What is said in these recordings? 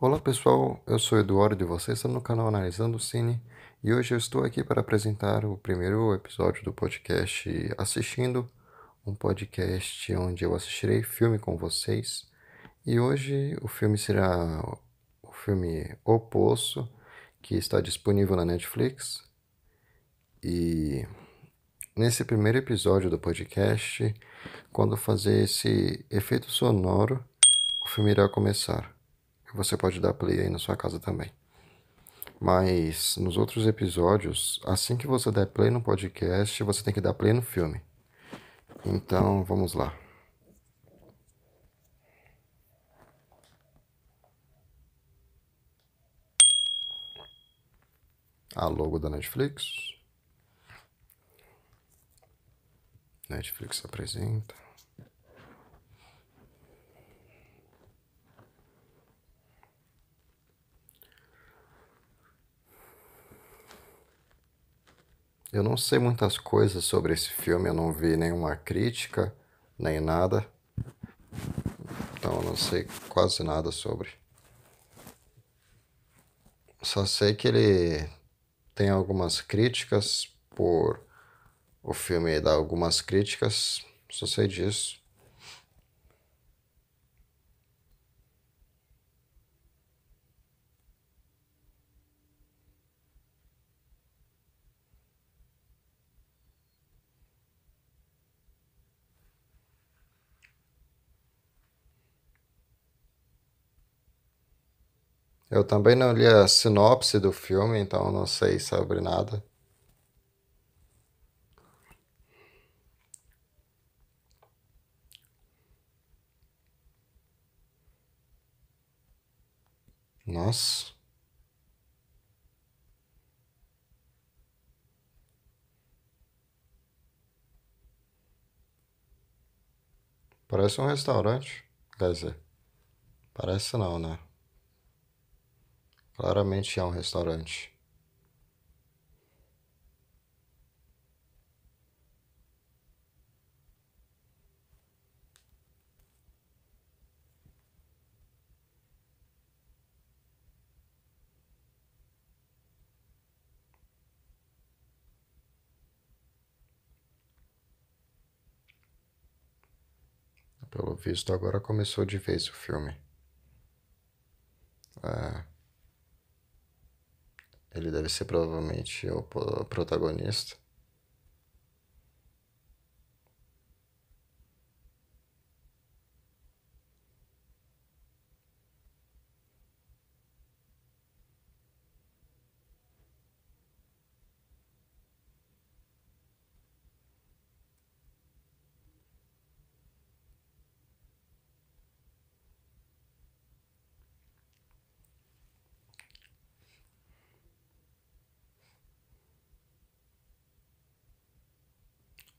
Olá pessoal, eu sou Eduardo e você está no canal Analisando Cine. E hoje eu estou aqui para apresentar o primeiro episódio do podcast Assistindo, um podcast onde eu assistirei filme com vocês. E hoje o filme será o filme O Poço, que está disponível na Netflix. E nesse primeiro episódio do podcast, quando fazer esse efeito sonoro, o filme irá começar. Você pode dar play aí na sua casa também. Mas nos outros episódios, assim que você der play no podcast, você tem que dar play no filme. Então, vamos lá. A logo da Netflix. Netflix apresenta. Eu não sei muitas coisas sobre esse filme, eu não vi nenhuma crítica, nem nada. Então eu não sei quase nada sobre. Só sei que ele tem algumas críticas por o filme dar algumas críticas, só sei disso. Eu também não li a sinopse do filme, então não sei sobre nada. Nossa. Parece um restaurante. Quer dizer, parece não, né? Claramente é um restaurante. Pelo visto, agora começou de vez o filme. É. Ele deve ser provavelmente o protagonista.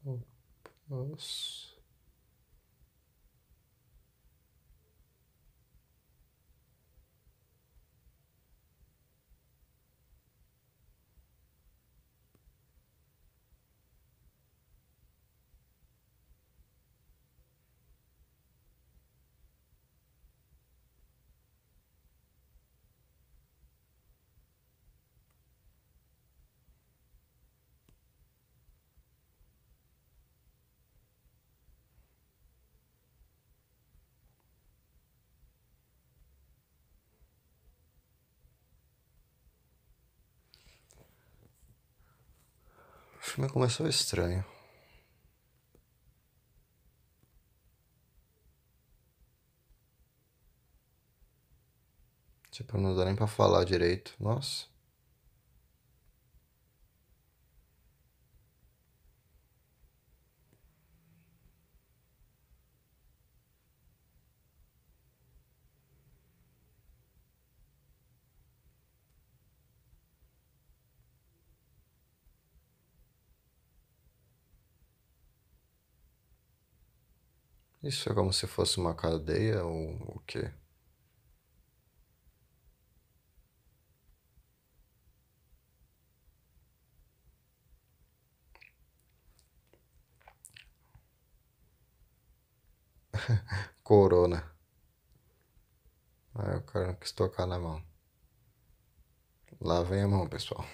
Nossa. O filme começou estranho. Tipo, não dá nem pra falar direito. Nossa. Isso é como se fosse uma cadeia ou o quê? Corona. Aí o cara não quis tocar na mão. Lá vem a mão, pessoal.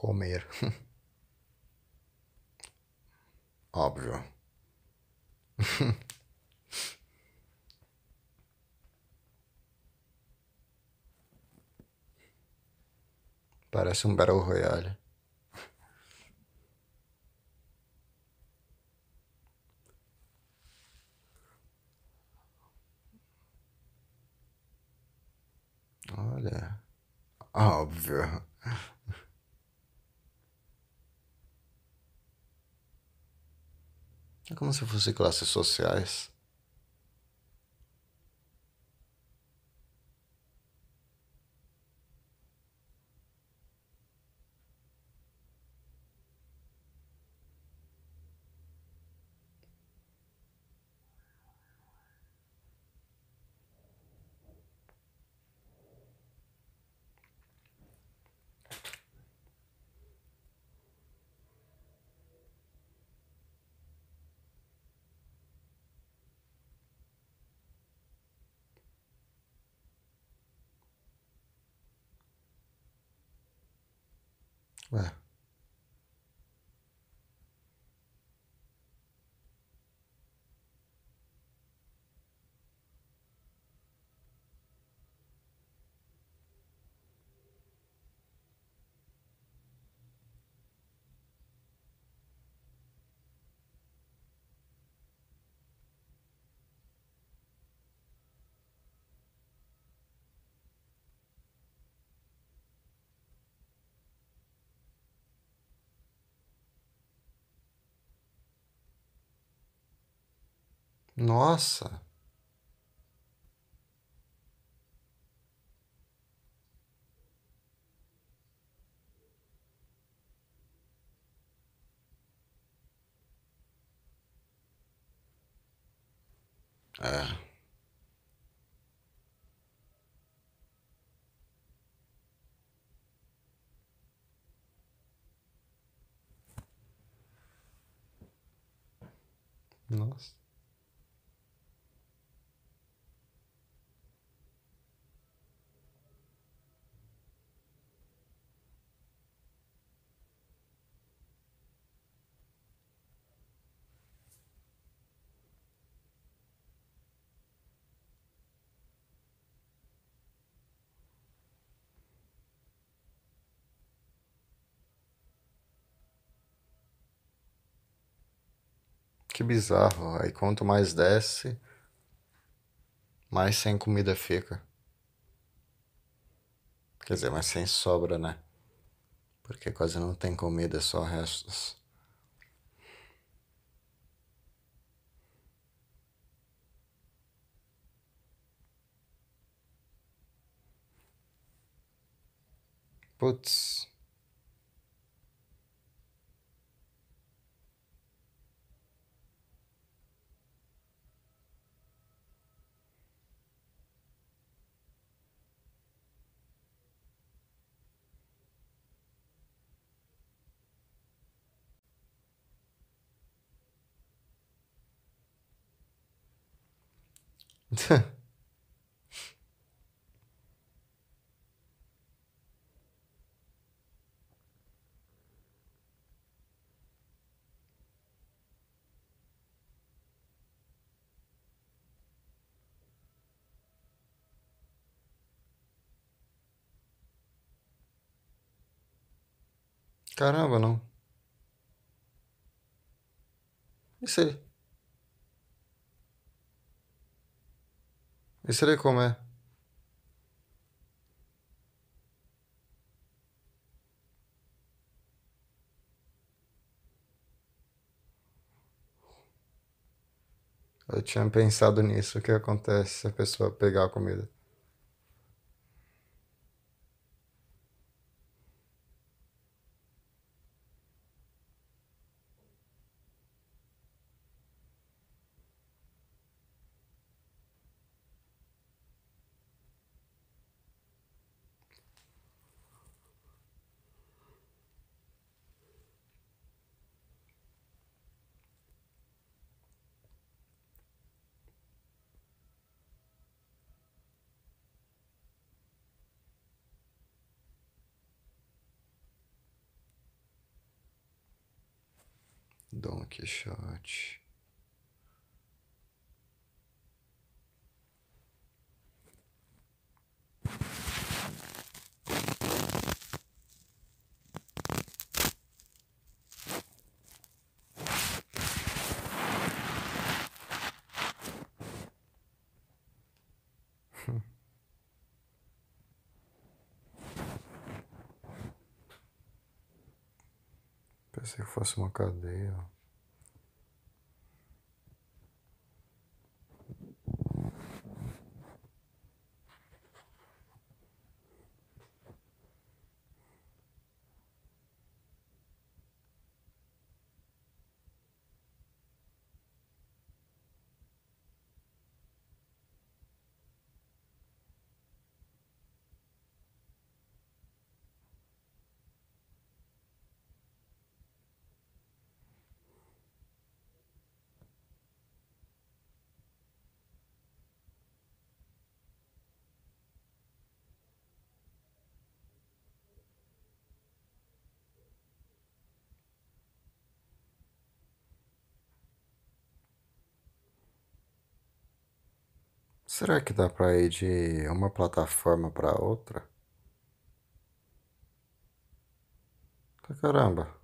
Comer. Óbvio. Parece um Battle Royale. Olha. Óbvio. É como se fosse classes sociais. Nossa. É. Nossa. Que bizarro. Aí quanto mais desce, mais sem comida fica. Quer dizer, mais sem sobra, né? Porque quase não tem comida, só restos. Putz. Caramba, não. Esse aí. Aí como é? Eu tinha pensado nisso, o que acontece se a pessoa pegar a comida. Quixote. Pensei que fosse uma cadeia. Será que dá pra ir de uma plataforma pra outra? Caramba.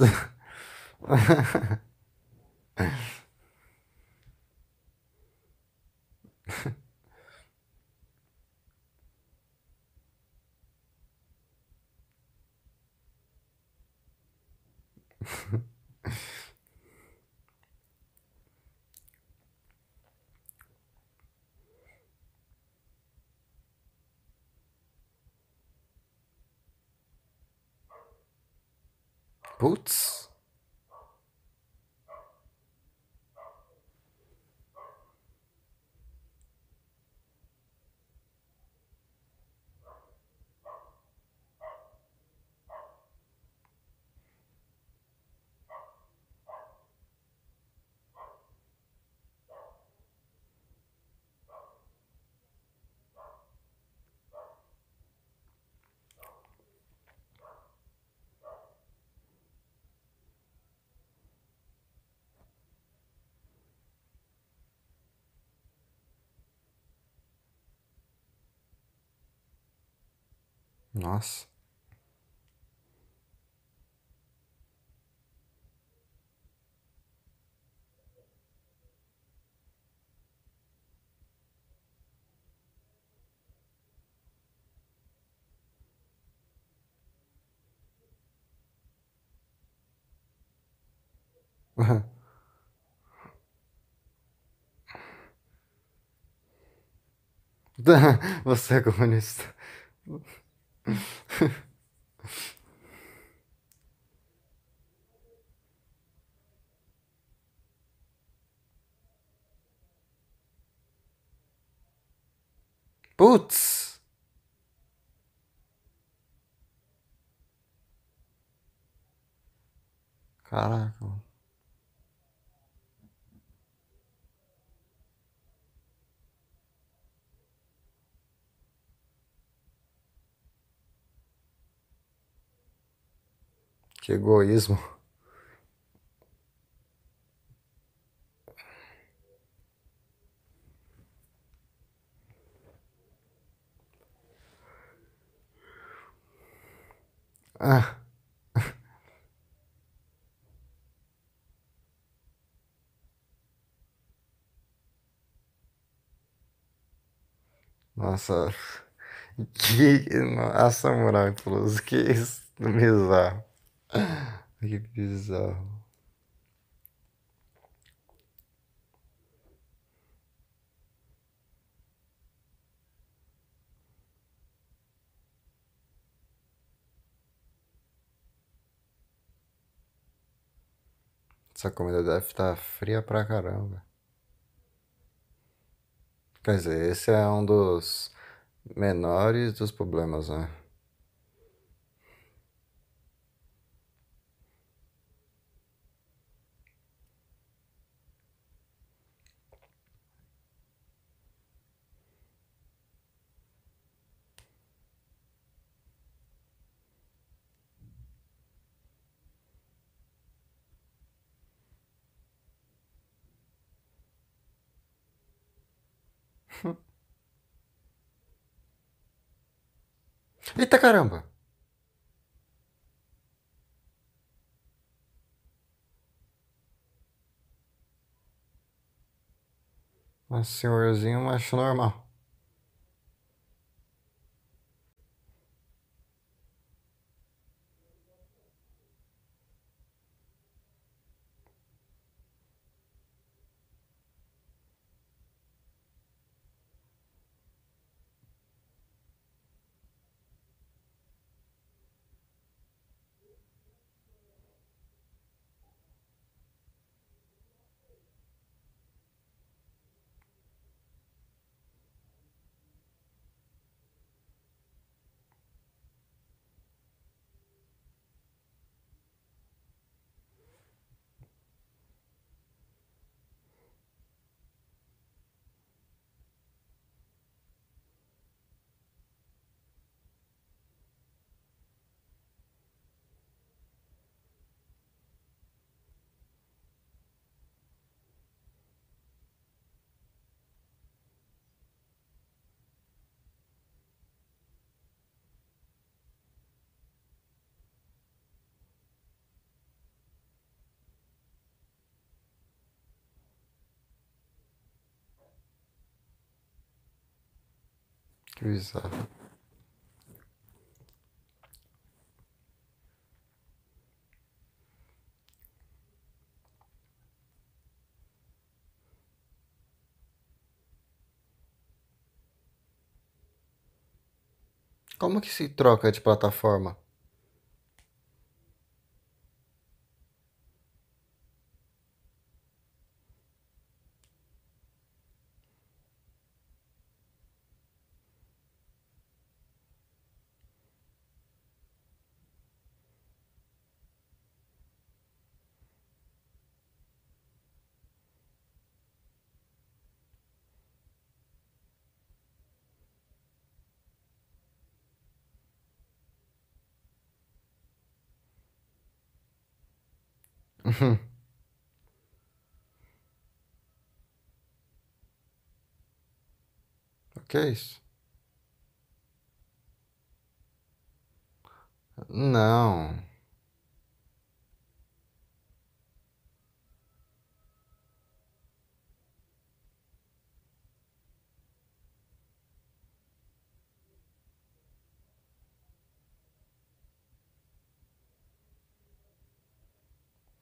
Mm-hmm. Putz. Nossa. Você é comunista. Putz! Caraca. Que egoísmo. Ah. Nossa, que. Nossa, moral, Plus, que isso bizarro. Que bizarro. Essa comida deve estar fria pra caramba. Quer dizer, esse é um dos menores dos problemas, né? Eita caramba! Um senhorzinho macho normal. Bizarro. Como que se troca de plataforma? O que é isso? Não.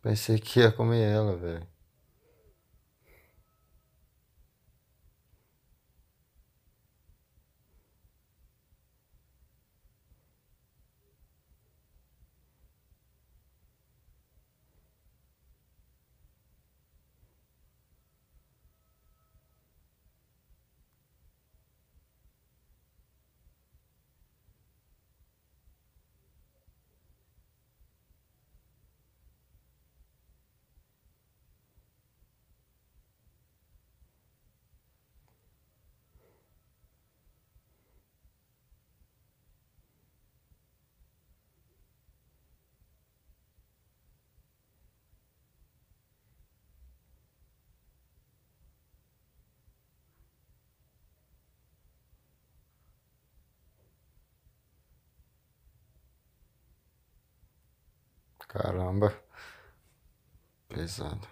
Pensei que ia comer ela, velho. Caramba. Pesado.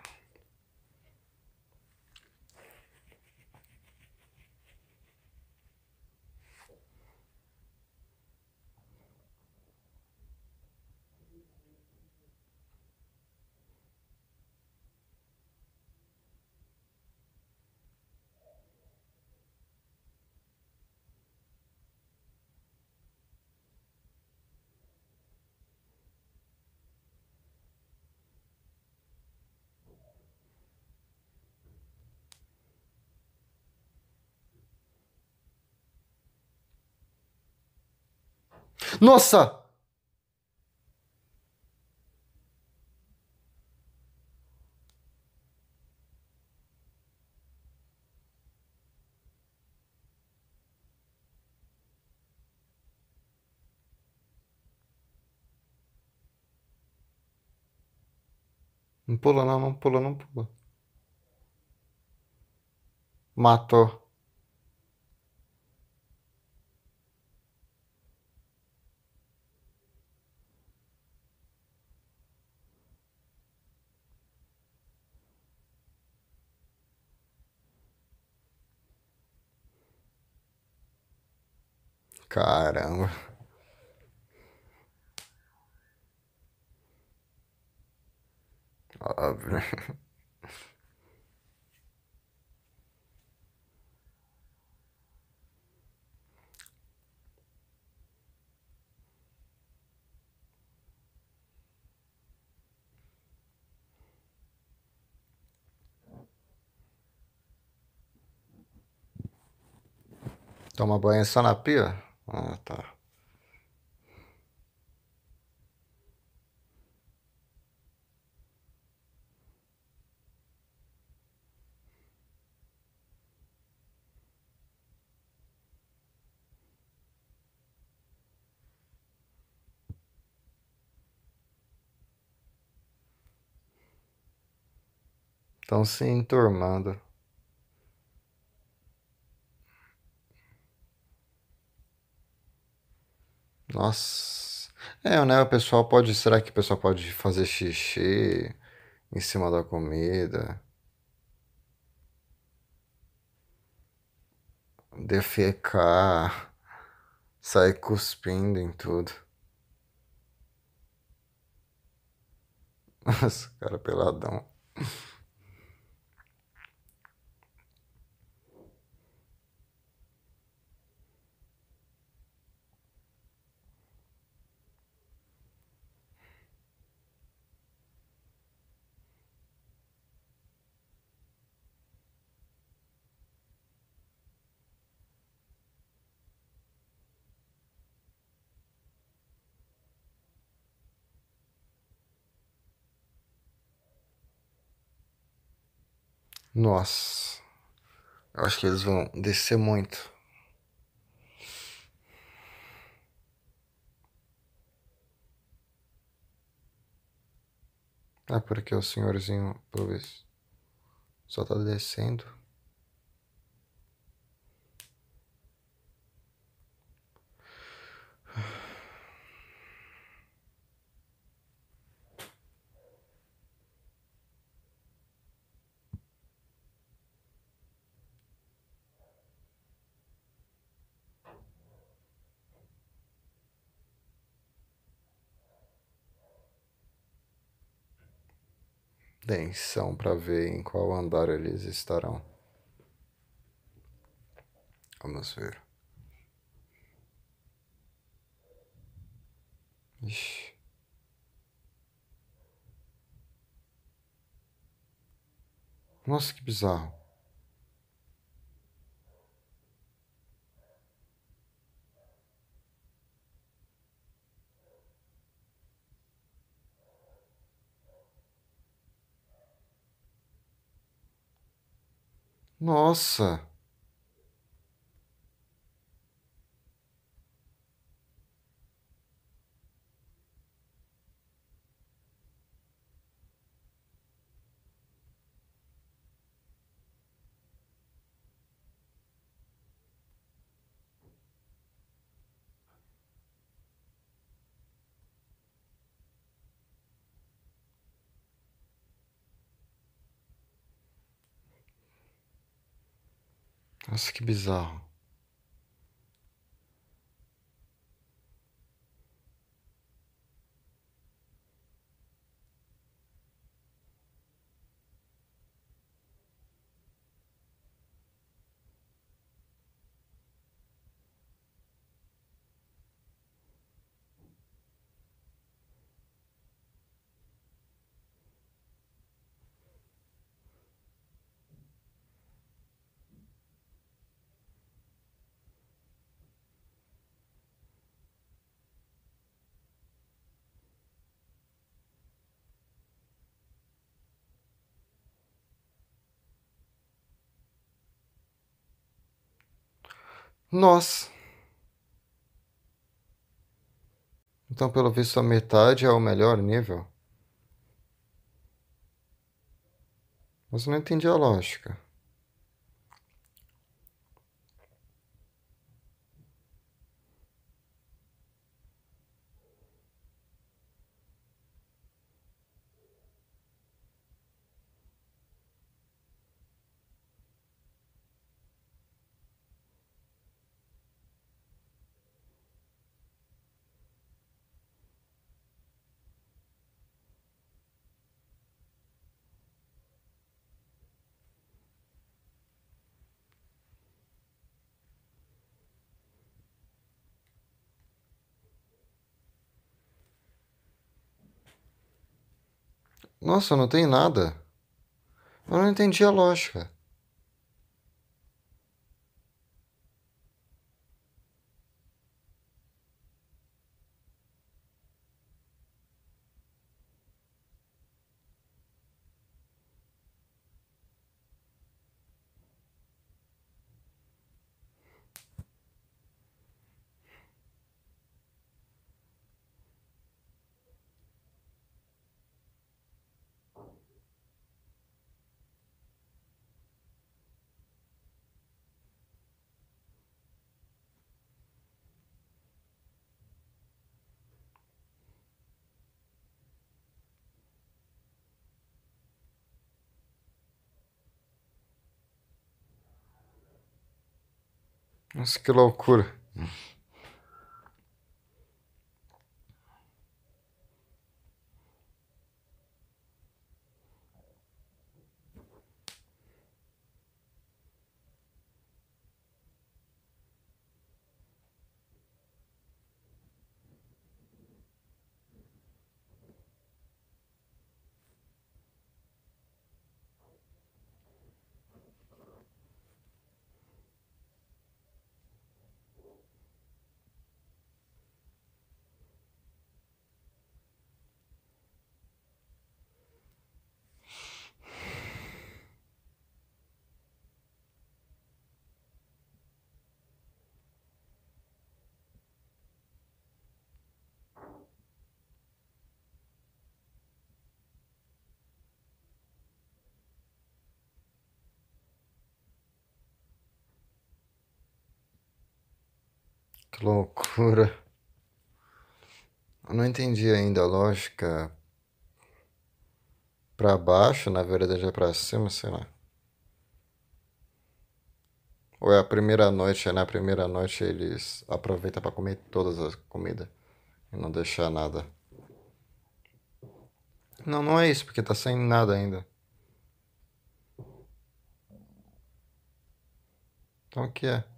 Nossa! Não pula não, não pula, não pula. Matou. Caramba. Óbvio. Toma banho só na pia? Ah, tá. Estão se enturmando. Nossa. É, né? O pessoal pode. Será que o pessoal pode fazer xixi em cima da comida? Defecar. Sai cuspindo em tudo. Nossa, cara peladão. Nossa, eu acho que eles vão descer muito. Ah, porque o senhorzinho, pelo visto, só tá descendo. Atenção para ver em qual andar eles estarão. Vamos ver. Ixi. Nossa, que bizarro. Nossa. Nossa, que bizarro. Nossa. Então, pelo visto, a metade é o melhor nível. Mas não entendi a lógica. Nossa, não tem nada. Eu não entendi a lógica. Nossa, que loucura. Que loucura. Eu não entendi ainda a lógica. Pra baixo, na verdade é pra cima, sei lá. Ou é a primeira noite, é na primeira noite eles aproveitam para comer todas as comidas e não deixar nada. Não, não é isso, porque tá sem nada ainda. Então o que é?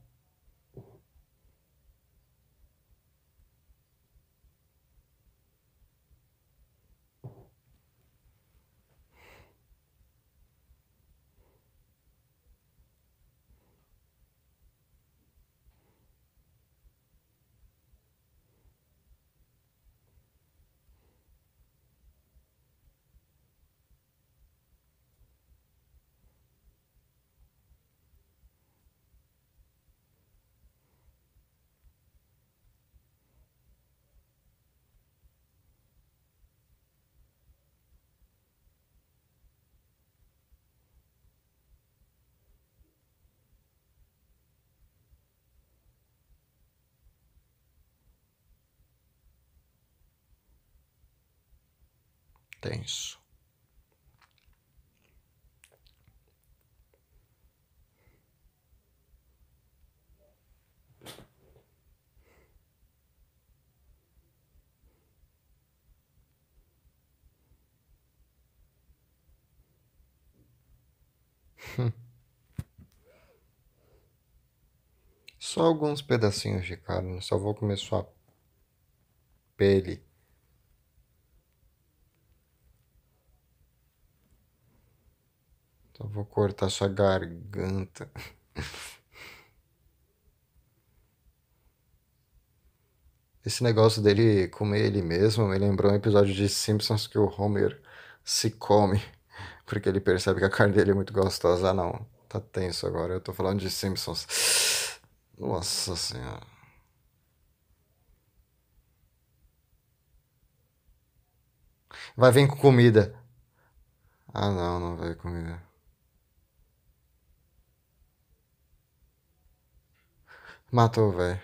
Tenso. Só alguns pedacinhos de carne, só vou comer só pele. Só vou cortar sua garganta. Esse negócio dele comer ele mesmo me lembrou um episódio de Simpsons que o Homer se come porque ele percebe que a carne dele é muito gostosa. Ah, não. Tá tenso agora. Eu tô falando de Simpsons. Nossa senhora. Vai vir com comida. Ah, não, não vai comida. Matou, velho.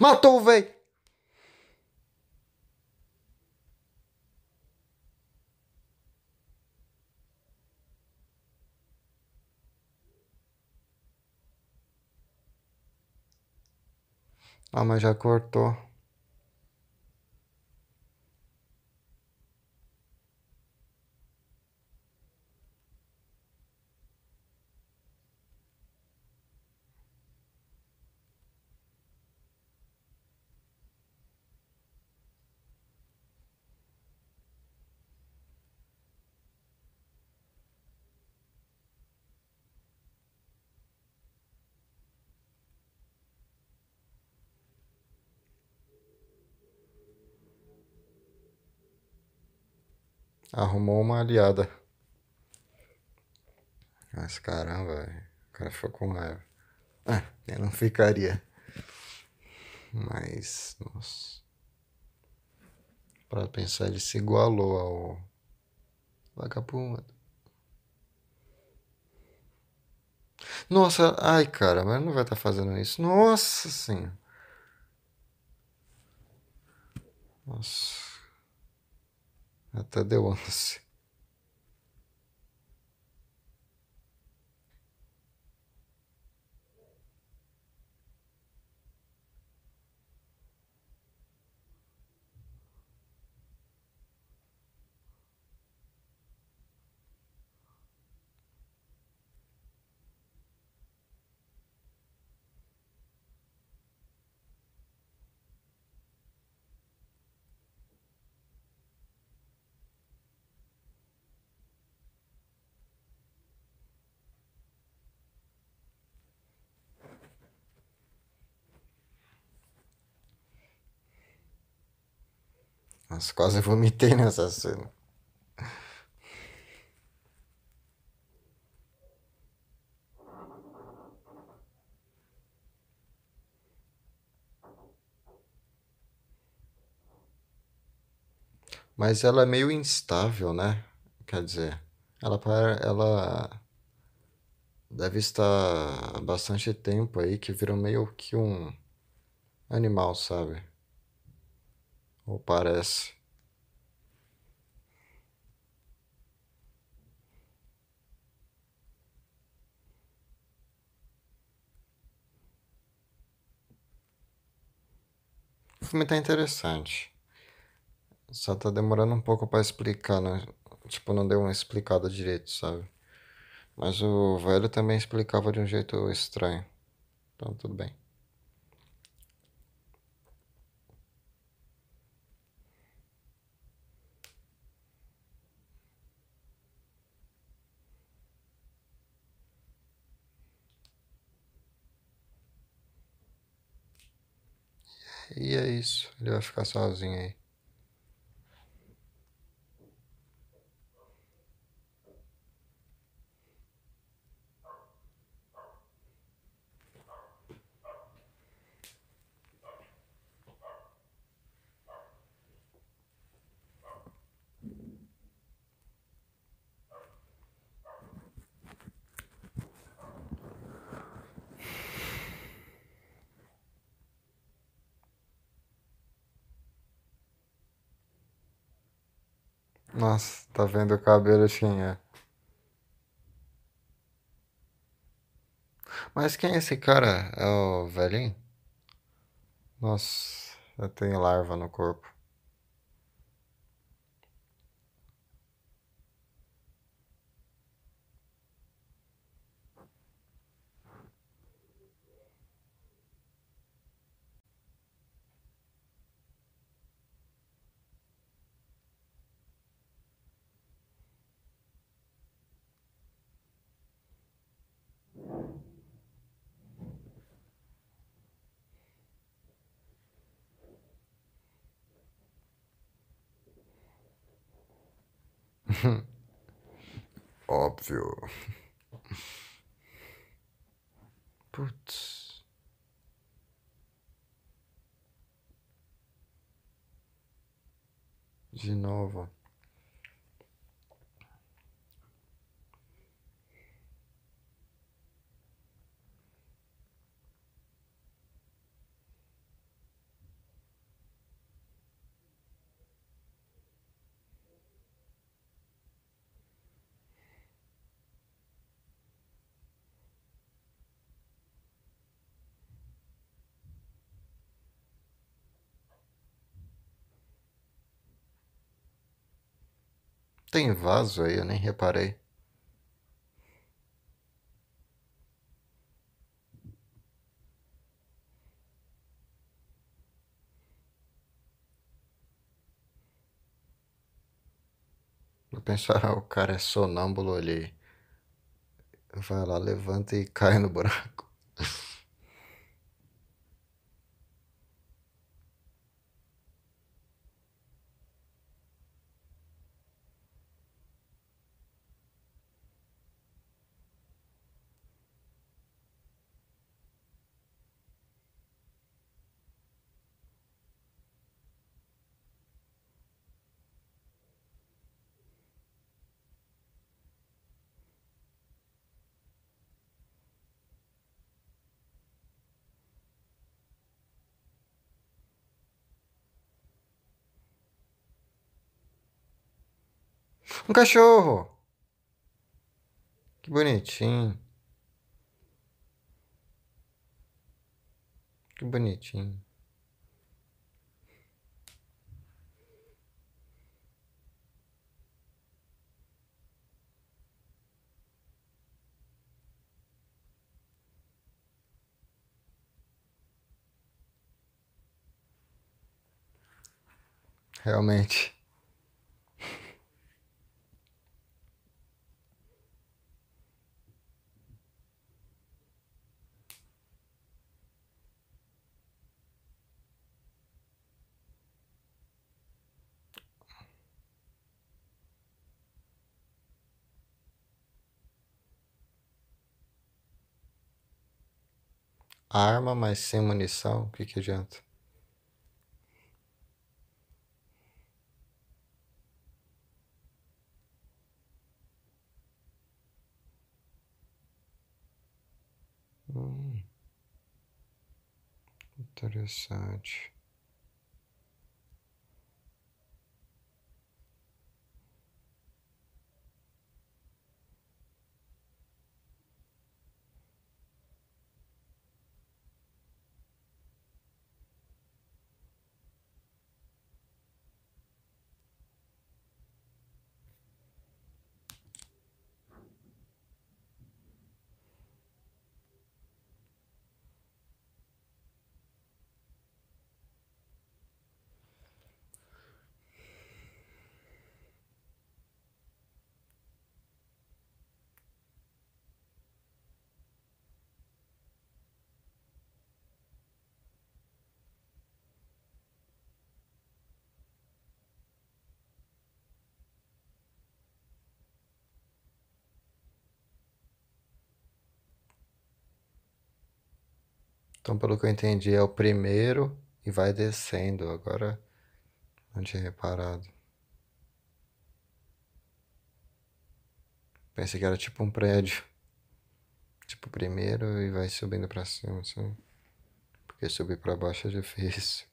Matou, velho. Ah, mas já cortou. Arrumou uma aliada. Mas caramba, o cara ficou com raiva. Ah, eu não ficaria. Mas, nossa. Para pensar, ele se igualou ao vagabundo. Nossa, ai cara, mas não vai estar tá fazendo isso. Nossa senhora. Nossa. Até deu ânsia. Nossa, quase vomitei nessa cena. Mas ela é meio instável, né? Quer dizer, ela, ela deve estar há bastante tempo aí que virou meio que um animal, sabe? Ou parece. O filme tá interessante. Só tá demorando um pouco pra explicar, né? Tipo, não deu uma explicada direito, sabe? Mas o velho também explicava de um jeito estranho. Então, tudo bem. E é isso. Ele vai ficar sozinho aí. Nossa, tá vendo o cabelo tinha. Mas quem é esse cara? É o velhinho? Nossa, eu tenho larva no corpo. Óbvio. Putz. De novo. Tem vaso aí, eu nem reparei. Vou pensar, ah, o cara é sonâmbulo ali. Vai lá, levanta e cai no buraco. Um cachorro! Que bonitinho. Que bonitinho. Realmente. Arma, mas sem munição, o que que adianta? Hum, interessante. Então, pelo que eu entendi, é o primeiro e vai descendo. Agora não tinha reparado. Pensei que era tipo um prédio. Tipo, primeiro e vai subindo pra cima, assim. Porque subir pra baixo é difícil.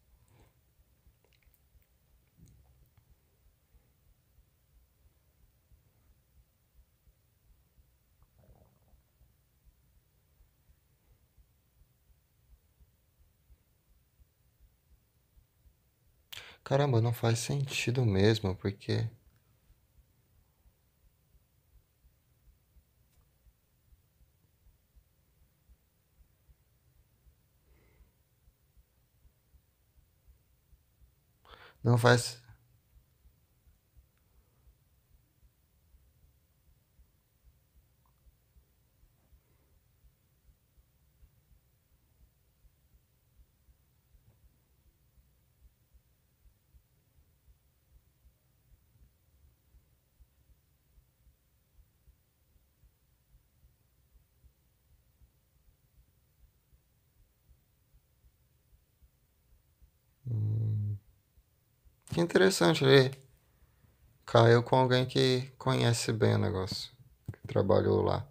Caramba, não faz sentido mesmo, porque. Não faz. Hum, que interessante, ele caiu com alguém que conhece bem o negócio, que trabalhou lá.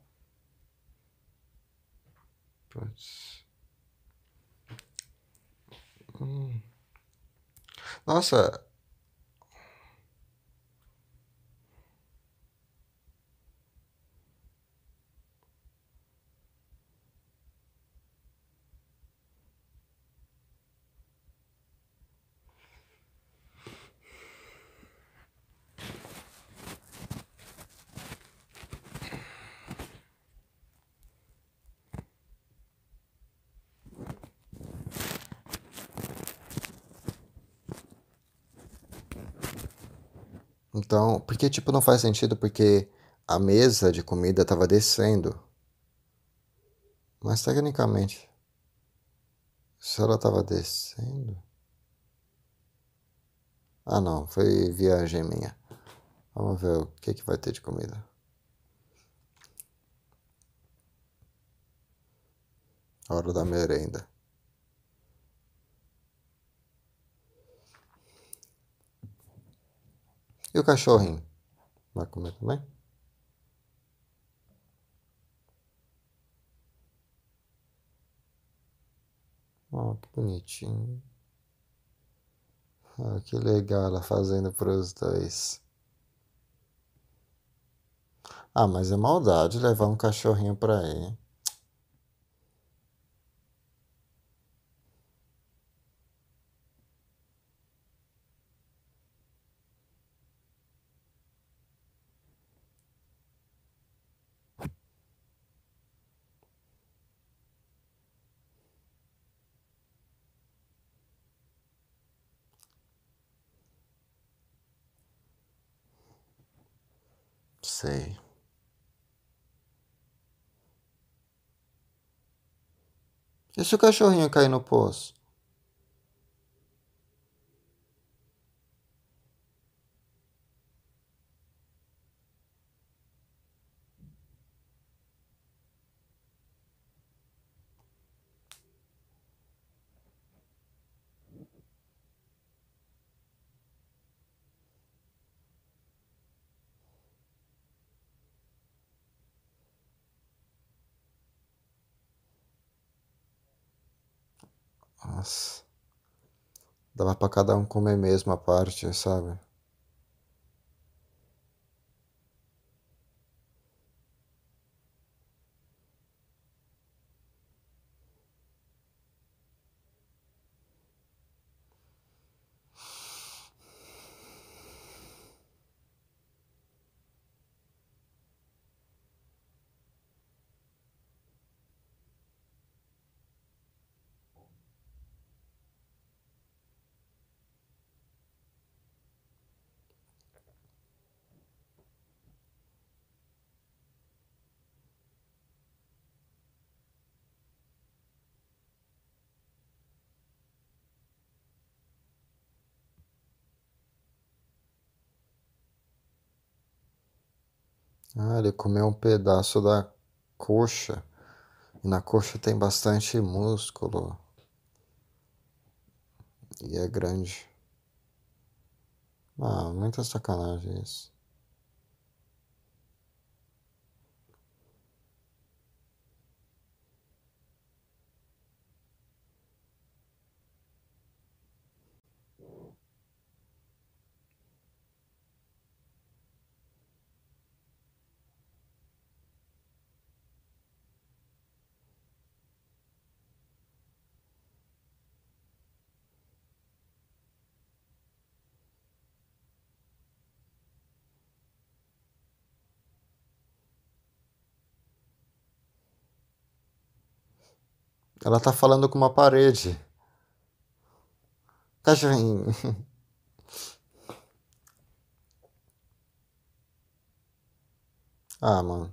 Putz. Hum. Nossa, Então, porque tipo não faz sentido porque a mesa de comida estava descendo. Mas tecnicamente, se ela estava descendo. Ah, não, foi viagem minha. Vamos ver o que que vai ter de comida. Hora da merenda. E o cachorrinho? Vai comer também? Oh, que bonitinho. Ah, que legal ela fazendo pros dois. Ah, mas é maldade levar um cachorrinho pra aí. Sei. E se o cachorrinho cair no poço? Nossa. Dava pra cada um comer mesmo a parte, sabe? Ah, ele comeu um pedaço da coxa. E na coxa tem bastante músculo. E é grande. Ah, muita sacanagem isso. Ela tá falando com uma parede. Cachorrinho. Ah, mano.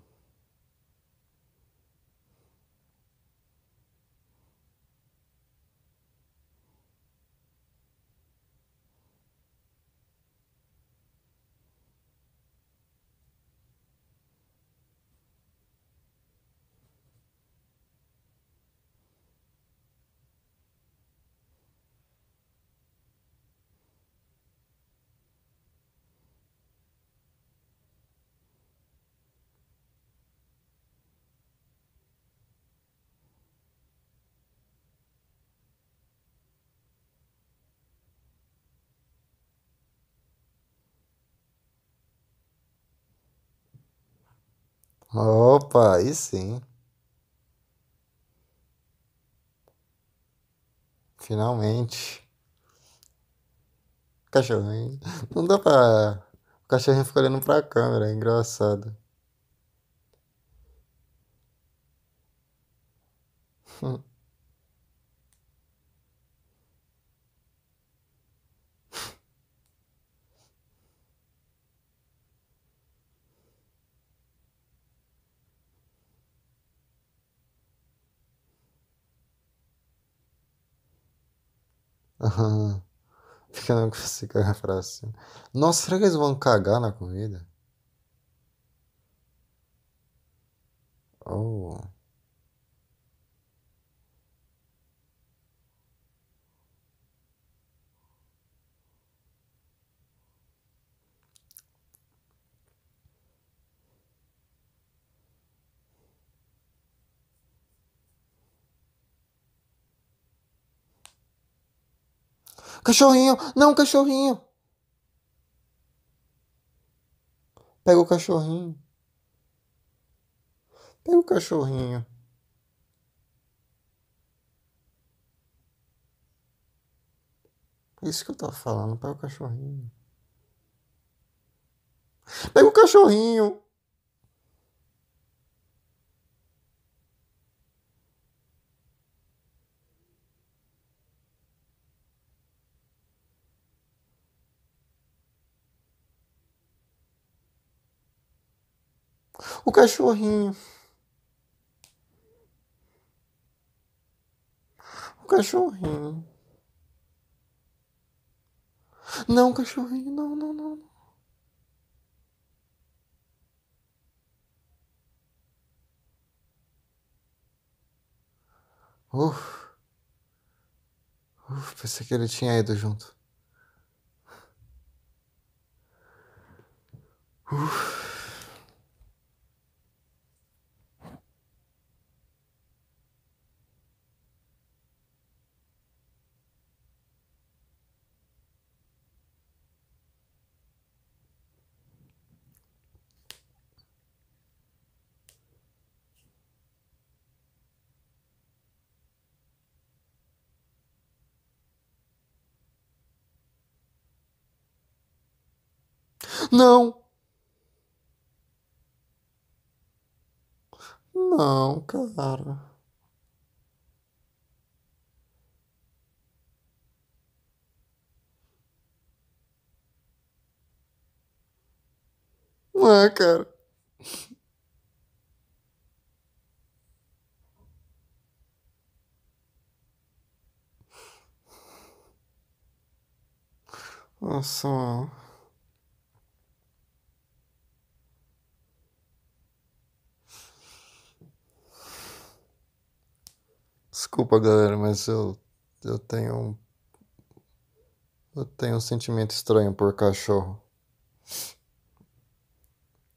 Opa, aí sim. Finalmente. Cachorrinho. Não dá pra. O cachorrinho fica olhando pra câmera, é engraçado. Fica não consigo olhar pra cima. Nossa, será que eles vão cagar na comida? Oh. Cachorrinho! Não, cachorrinho! Pega o cachorrinho. Pega o cachorrinho. Isso que eu tava falando, pega o cachorrinho. Pega o cachorrinho. O cachorrinho. O cachorrinho. Não, cachorrinho, não, não, não. não. Uf. Uf, pensei que ele tinha ido junto. Uf. Não! Não, cara. Não é, cara. Nossa. Desculpa, galera, mas eu, eu tenho. Eu tenho um sentimento estranho por cachorro.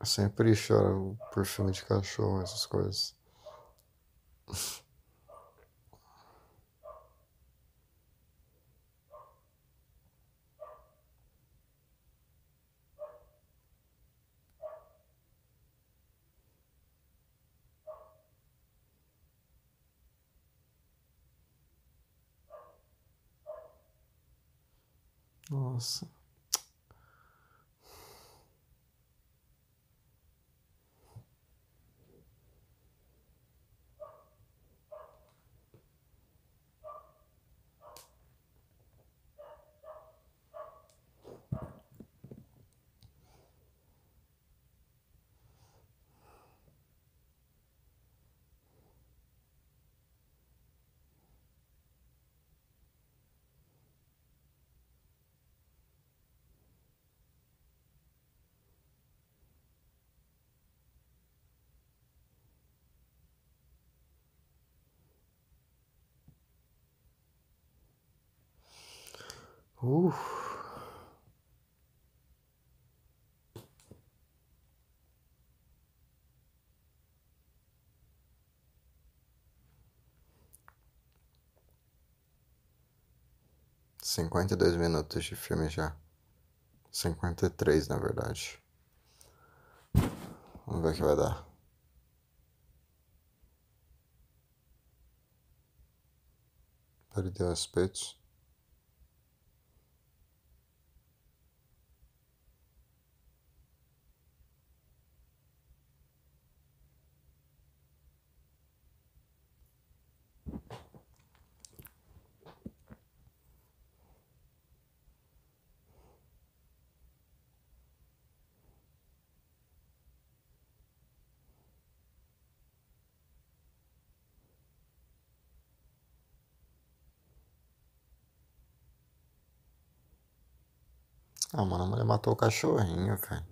Eu sempre choro por filme de cachorro, essas coisas. Nossa. Uh. Cinquenta e dois minutos de filme já. Cinquenta e três, na verdade. Vamos ver o que vai dar. Perdeu os peitos. Ah, mano, a mulher matou o cachorrinho, velho.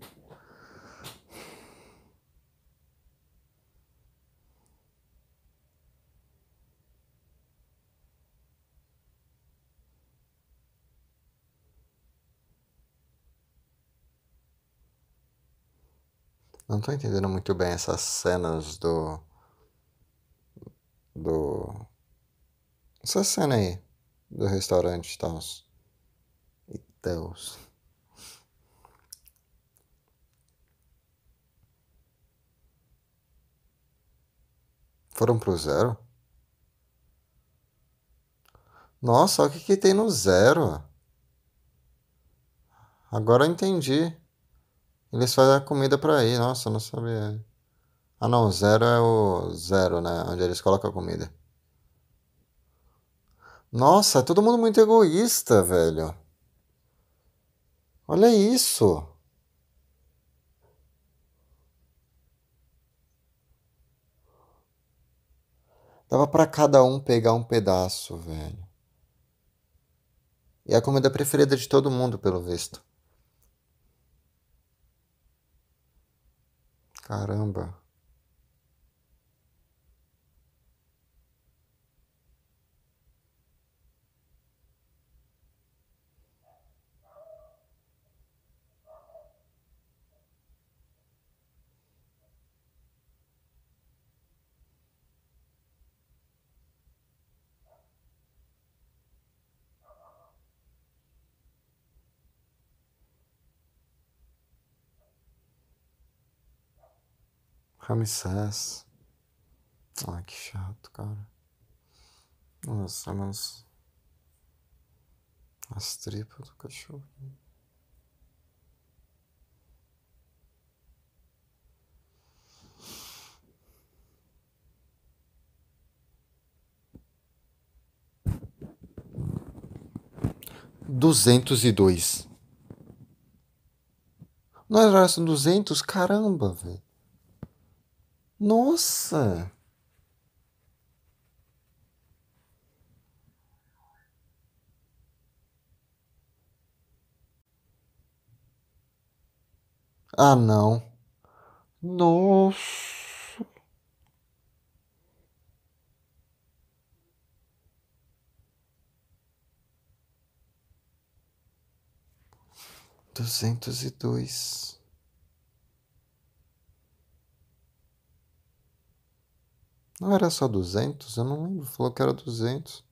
Não tô entendendo muito bem essas cenas do. Do. Essa cena aí. Do restaurante e tal. E Deus. Foram pro zero? Nossa, o que, que tem no zero. Agora eu entendi. Eles fazem a comida pra ir. Nossa, eu não sabia. Ah, não, zero é o zero, né? Onde eles colocam a comida. Nossa, é todo mundo muito egoísta, velho. Olha isso. Dava pra cada um pegar um pedaço, velho. E é a comida preferida de todo mundo, pelo visto. Caramba. Ramsés. Ai, que chato, cara. Nossa, mas. As tripas do cachorro. duzentos e dois. Nós era duzentos? Caramba, velho. Nossa! Ah, não. Nossa. Duzentos e dois. Não era só duzentos? Eu não lembro. Falou que era duzentos.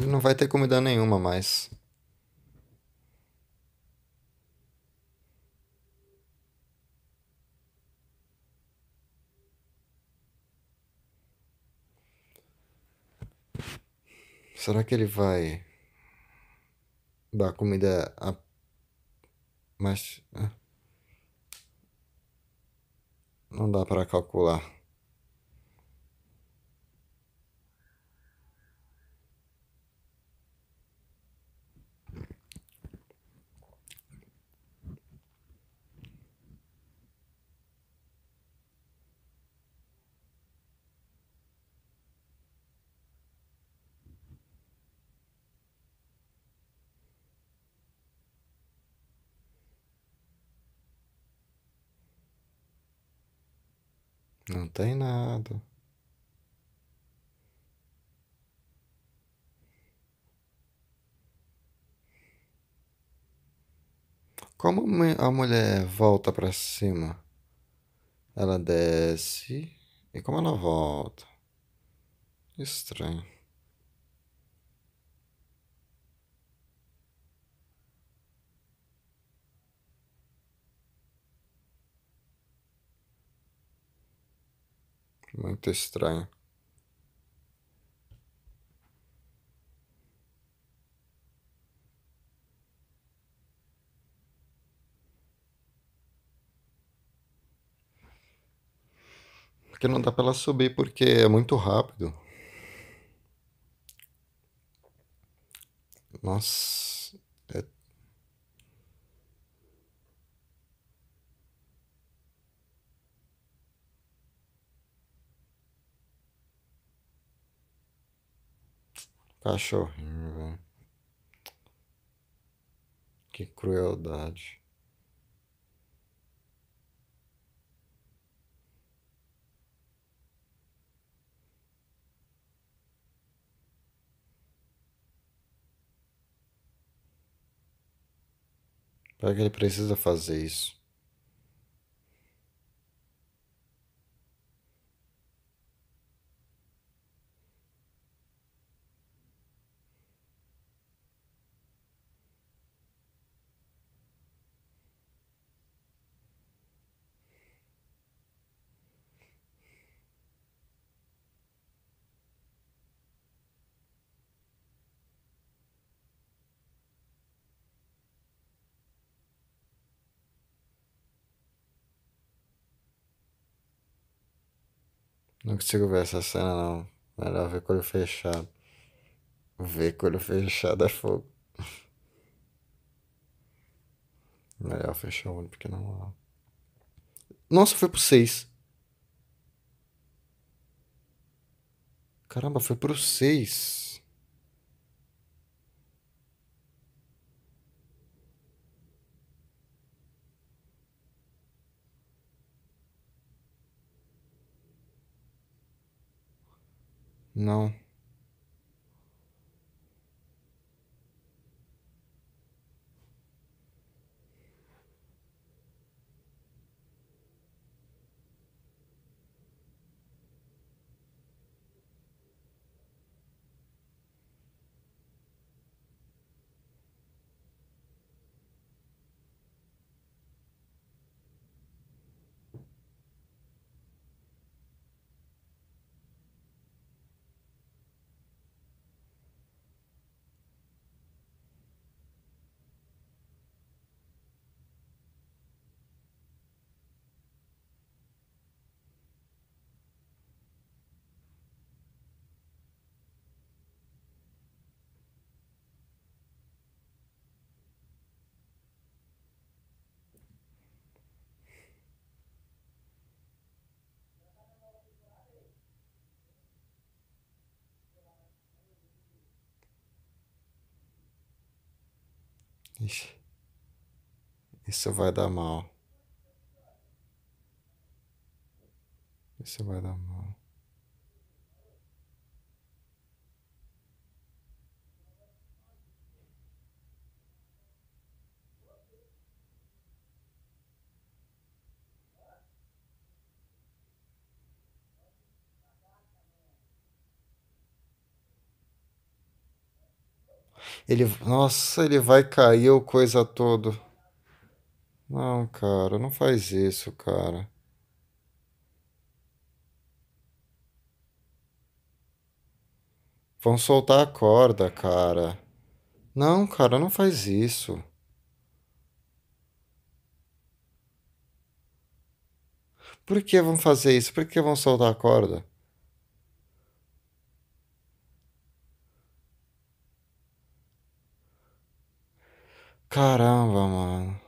Ele não vai ter comida nenhuma mais. Será que ele vai dar comida a mais não dá para calcular. Não tem nada. Como a mulher volta para cima? Ela desce. E como ela volta? Estranho. Muito estranho. Porque não dá pra ela subir porque é muito rápido. Nossa. É... Cachorrinho, velho. Que crueldade. Para que ele precisa fazer isso? Não consigo ver essa cena, não. Melhor ver com olho fechado. Ver com olho fechado é fogo. Melhor fechar o olho, porque não. Nossa, foi pro 6. Caramba, foi pro 6. Não. Ixi. Isso vai dar mal. Isso vai dar mal. Ele, nossa, ele vai cair o coisa todo. Não, cara, não faz isso, cara. Vão soltar a corda, cara. Não, cara, não faz isso. Por que vão fazer isso? Por que vão soltar a corda? Caramba, mano.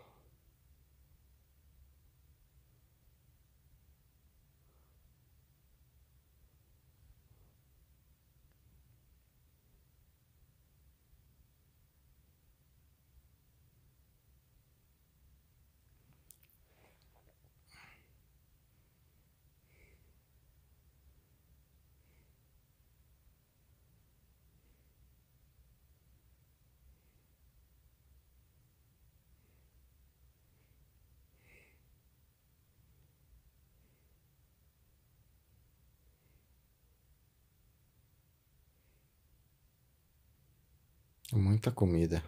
Muita comida.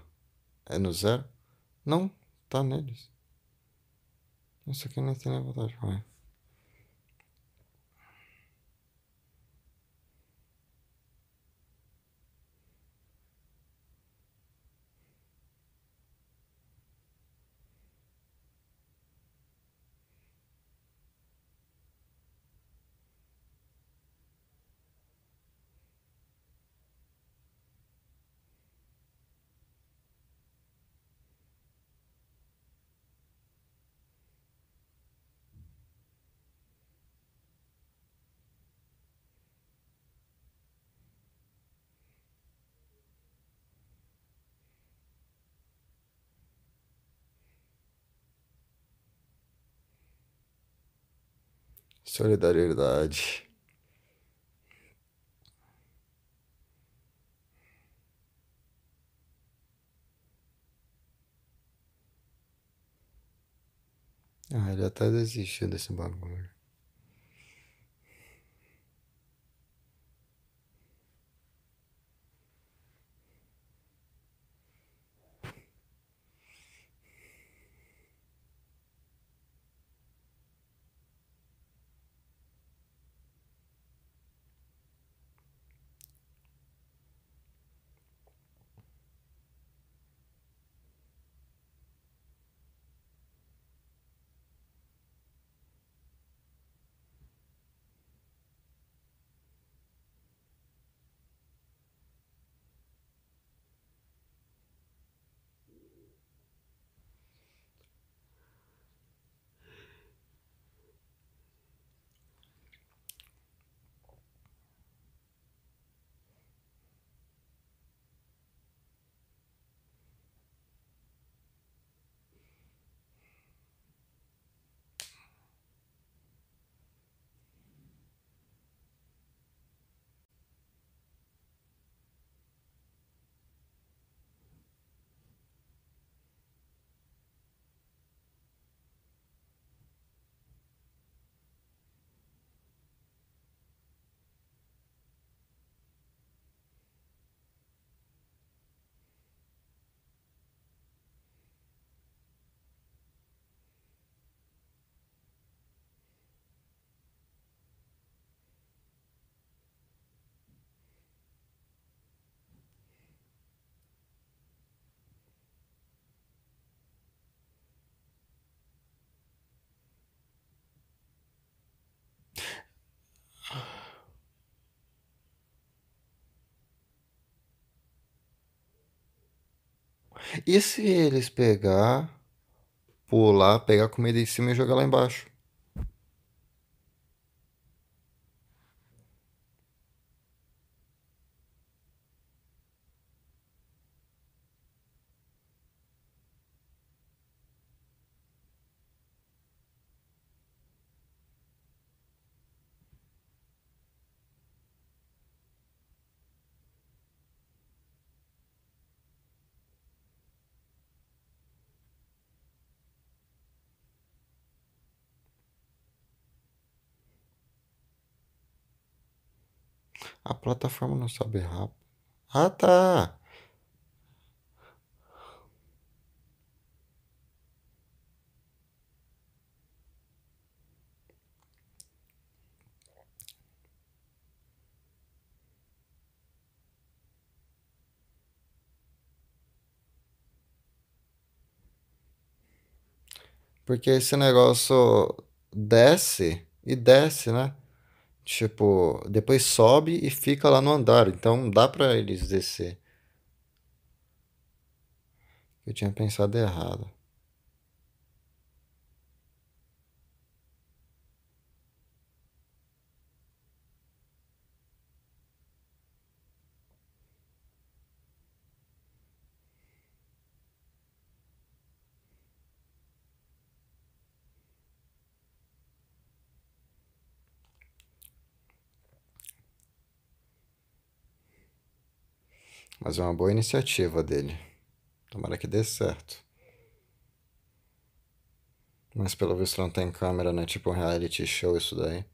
É no zero? Não, tá neles. Isso aqui não tem nem vontade de comer. Solidariedade. Ah, ele até desistiu desse bagulho. E se eles pegar, pular, pegar comida em cima e jogar lá embaixo? A plataforma não sobe rápido. Ah, tá. Porque esse negócio desce e desce, né? Tipo, depois sobe e fica lá no andar. Então dá pra eles descer. Eu tinha pensado errado. Mas é uma boa iniciativa dele. Tomara que dê certo. Mas pelo visto não tem câmera, né? Tipo um reality show isso daí.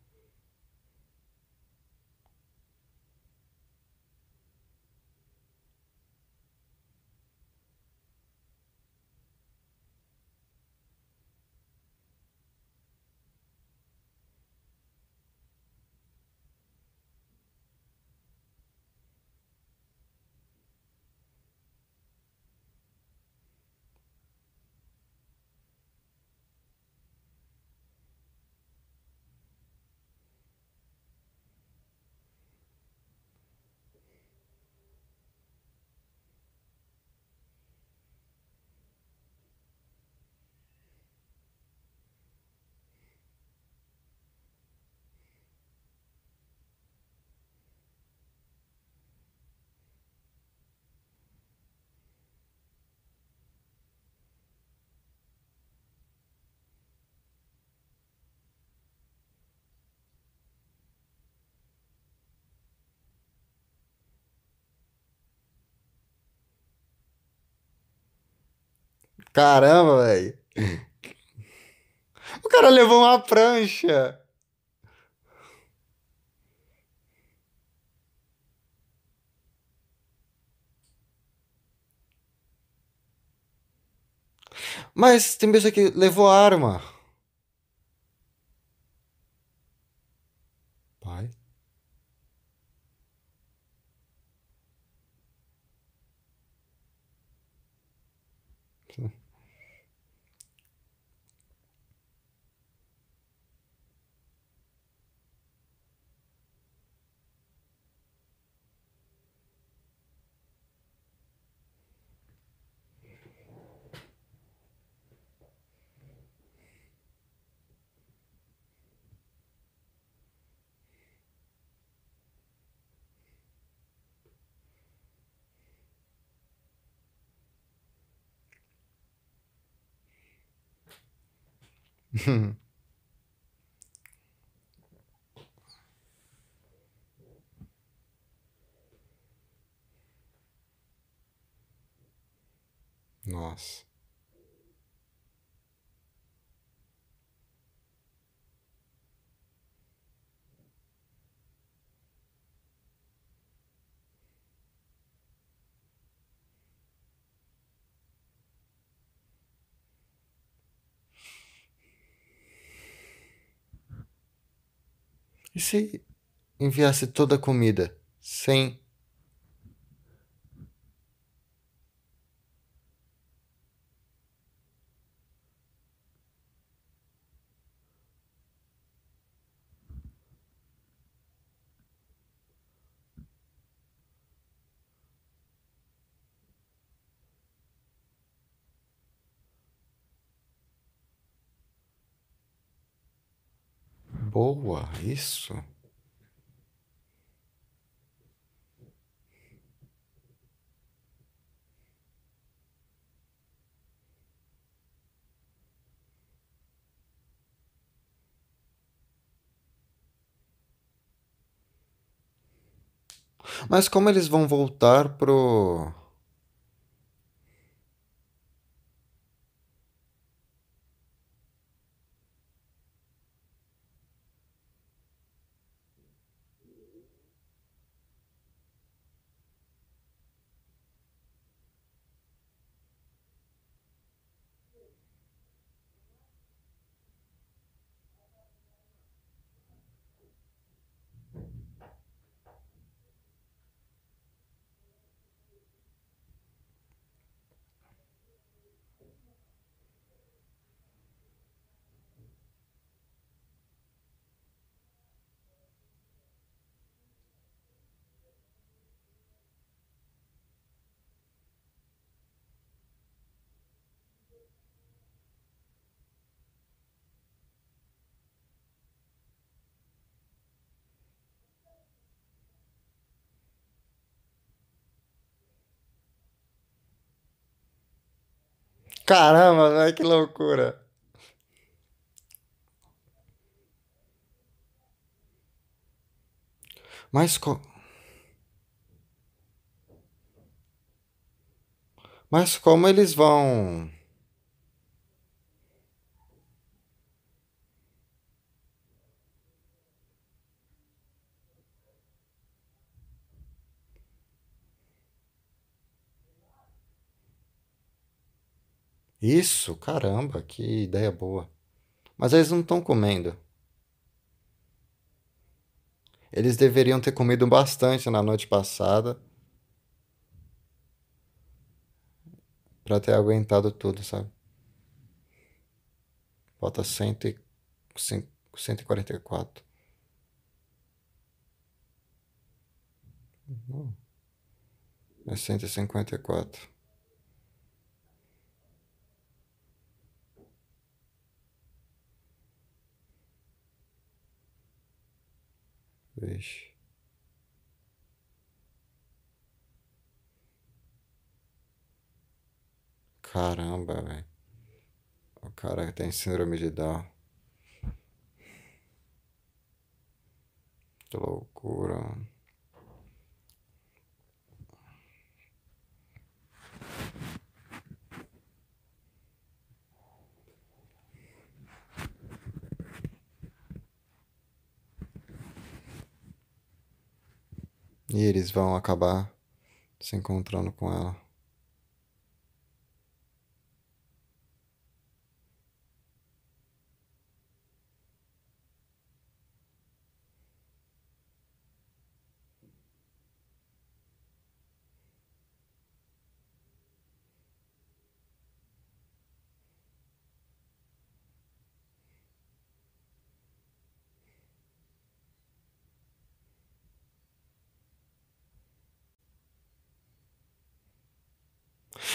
Caramba, velho. O cara levou uma prancha. Mas tem pessoa que levou arma. Pai. Nossa. E se enviasse toda a comida sem Boa, isso. Mas como eles vão voltar pro. Caramba, velho, que loucura. Mas, co... Mas como eles vão. Isso, caramba, que ideia boa. Mas eles não estão comendo. Eles deveriam ter comido bastante na noite passada. Pra ter aguentado tudo, sabe? Falta 144. Uhum. É 154. Vixe. Caramba, velho. O cara tem síndrome de Down. Que loucura, mano. E eles vão acabar se encontrando com ela.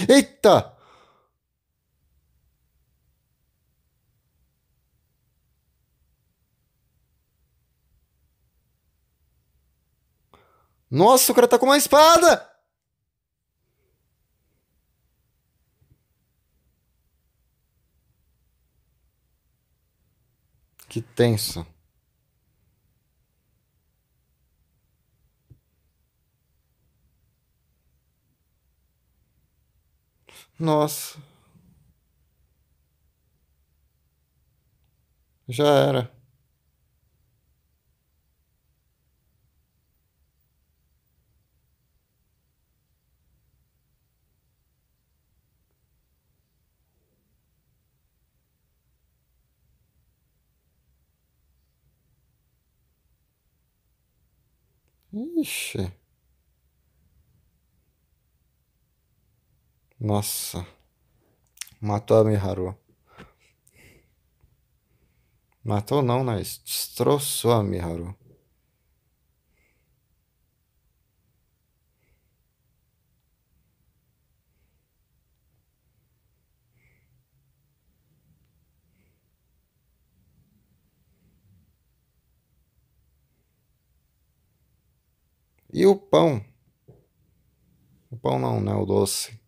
Eita! Nossa, o cara tá com uma espada! Que tenso. Nossa. Já era. Ixi. Nossa. Matou a Miharu. Matou não, mas destroçou a Miharu. E o pão? O pão não, né? O doce.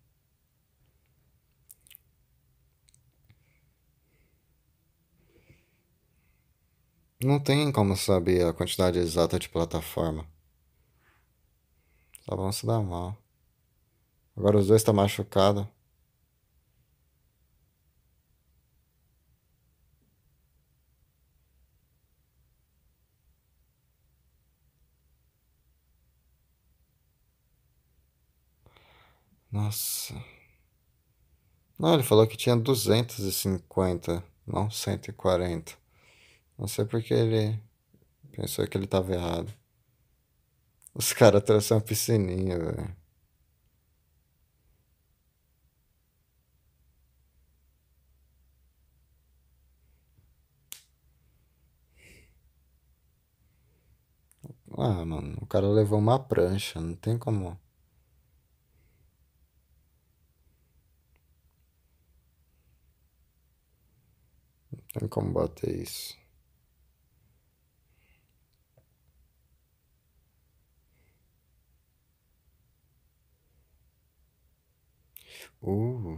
Não tem como saber a quantidade exata de plataforma. Só vão se dar mal. Agora os dois estão tá machucados. Nossa. Não, ele falou que tinha 250, não 140. Não sei porque ele pensou que ele tava errado. Os caras trouxeram uma piscininha, velho. Ah, mano, o cara levou uma prancha, não tem como. Não tem como bater isso. ovo.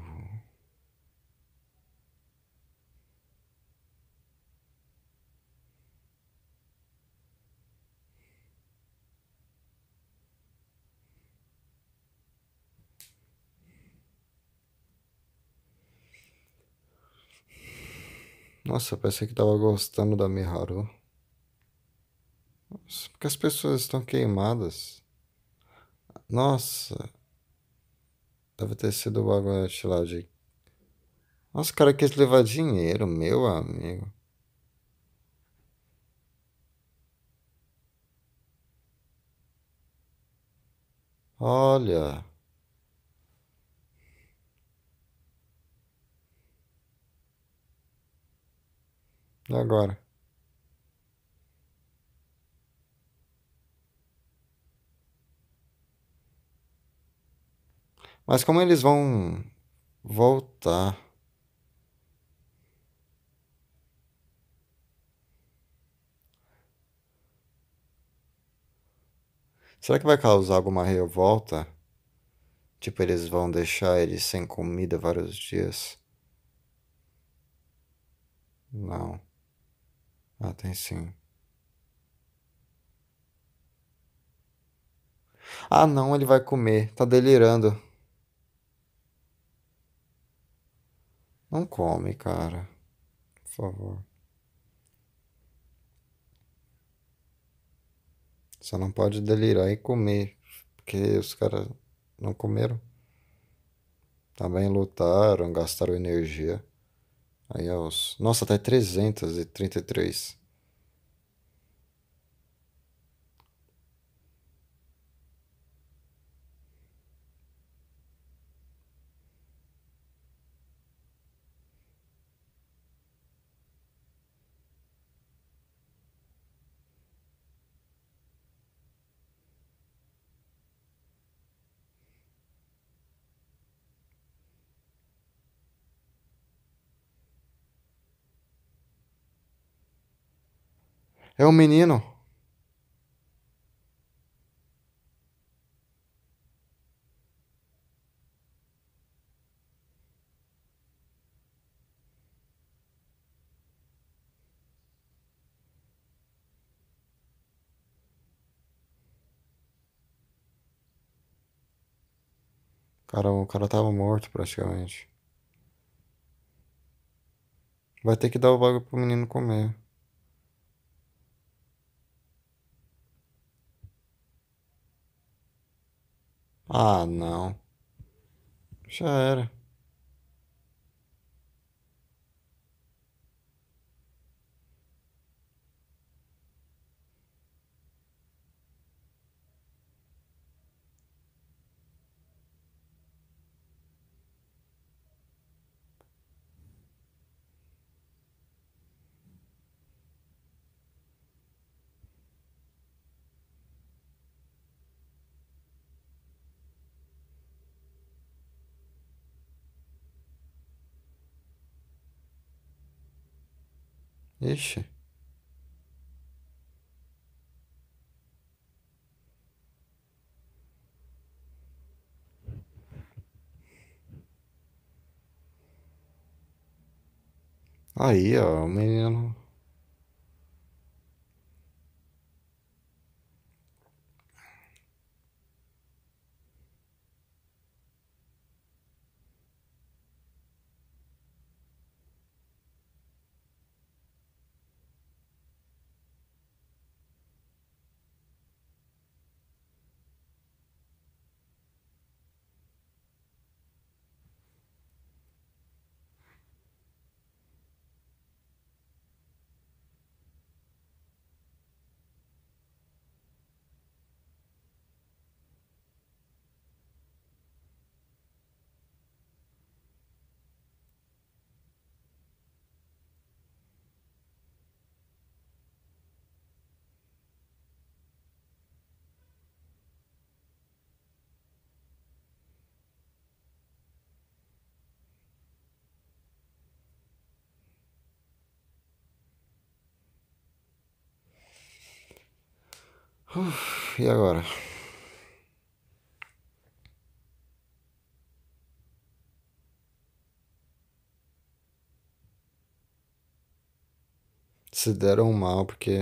Nossa, parece que tava gostando da Miharu. Nossa, porque as pessoas estão queimadas. Nossa, Deve ter sido o bagulho lá de. Nossa, o cara quis levar dinheiro, meu amigo. Olha. Agora? Mas como eles vão voltar? Será que vai causar alguma revolta? Tipo, eles vão deixar eles sem comida vários dias? Não. Ah, tem sim. Ah, não, ele vai comer. Tá delirando. Não come, cara. Por favor. Só não pode delirar e comer. Porque os caras não comeram. Também lutaram, gastaram energia. Aí os. Nossa, tá 333. É um menino. Cara, o cara tava morto praticamente. Vai ter que dar o bagulho pro menino comer. Ah, não. Já era. Ixi. Aí, ó, o menino. Uf, e agora? Se deram mal porque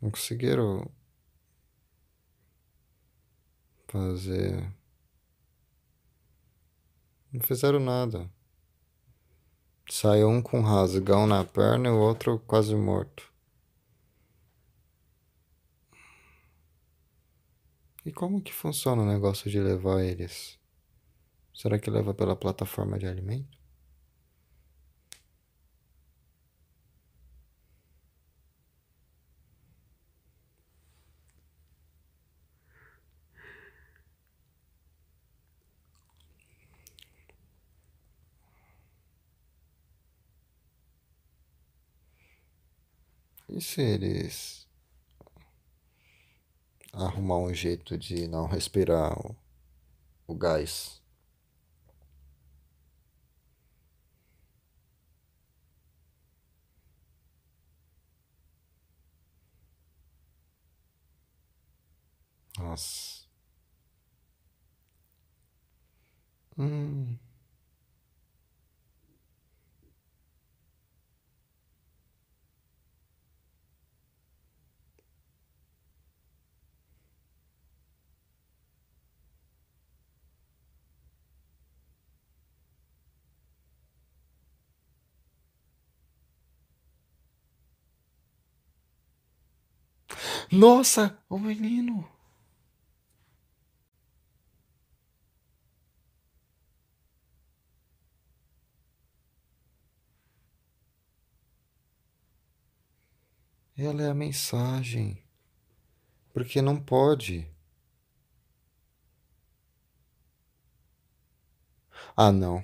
não conseguiram fazer. Não fizeram nada. Saiu um com rasgão na perna e o outro quase morto. E como que funciona o negócio de levar eles? Será que leva pela plataforma de alimento? E se eles arrumar um jeito de não respirar o, o gás? Nossa. Hum. Nossa, o menino. Ela é a mensagem. Porque não pode. Ah, não.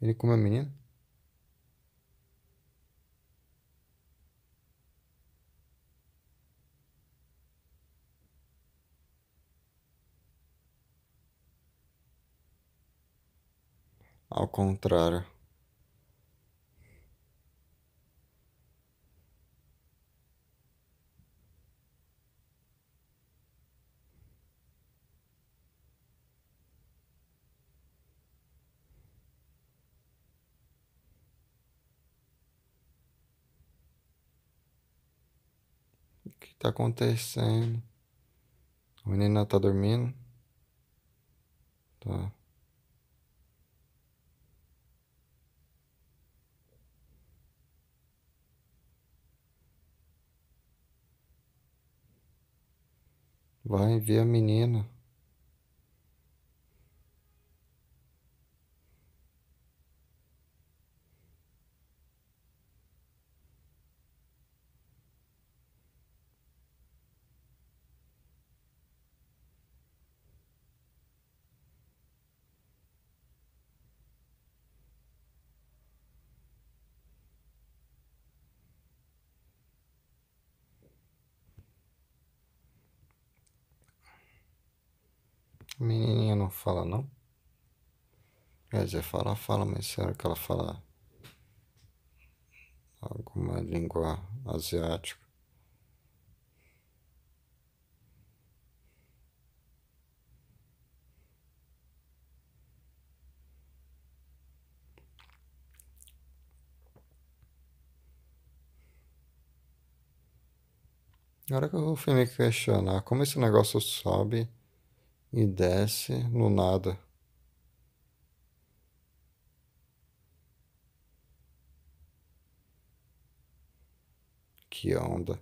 Ele come a menina? Ao contrário. O que está acontecendo? A menina está dormindo? Tá. Vai ver a menina. A menininha não fala, não? Quer dizer, fala, fala, mas será que ela fala alguma língua asiática? Agora que eu fui me questionar como esse negócio sobe e desce no nada. Que onda.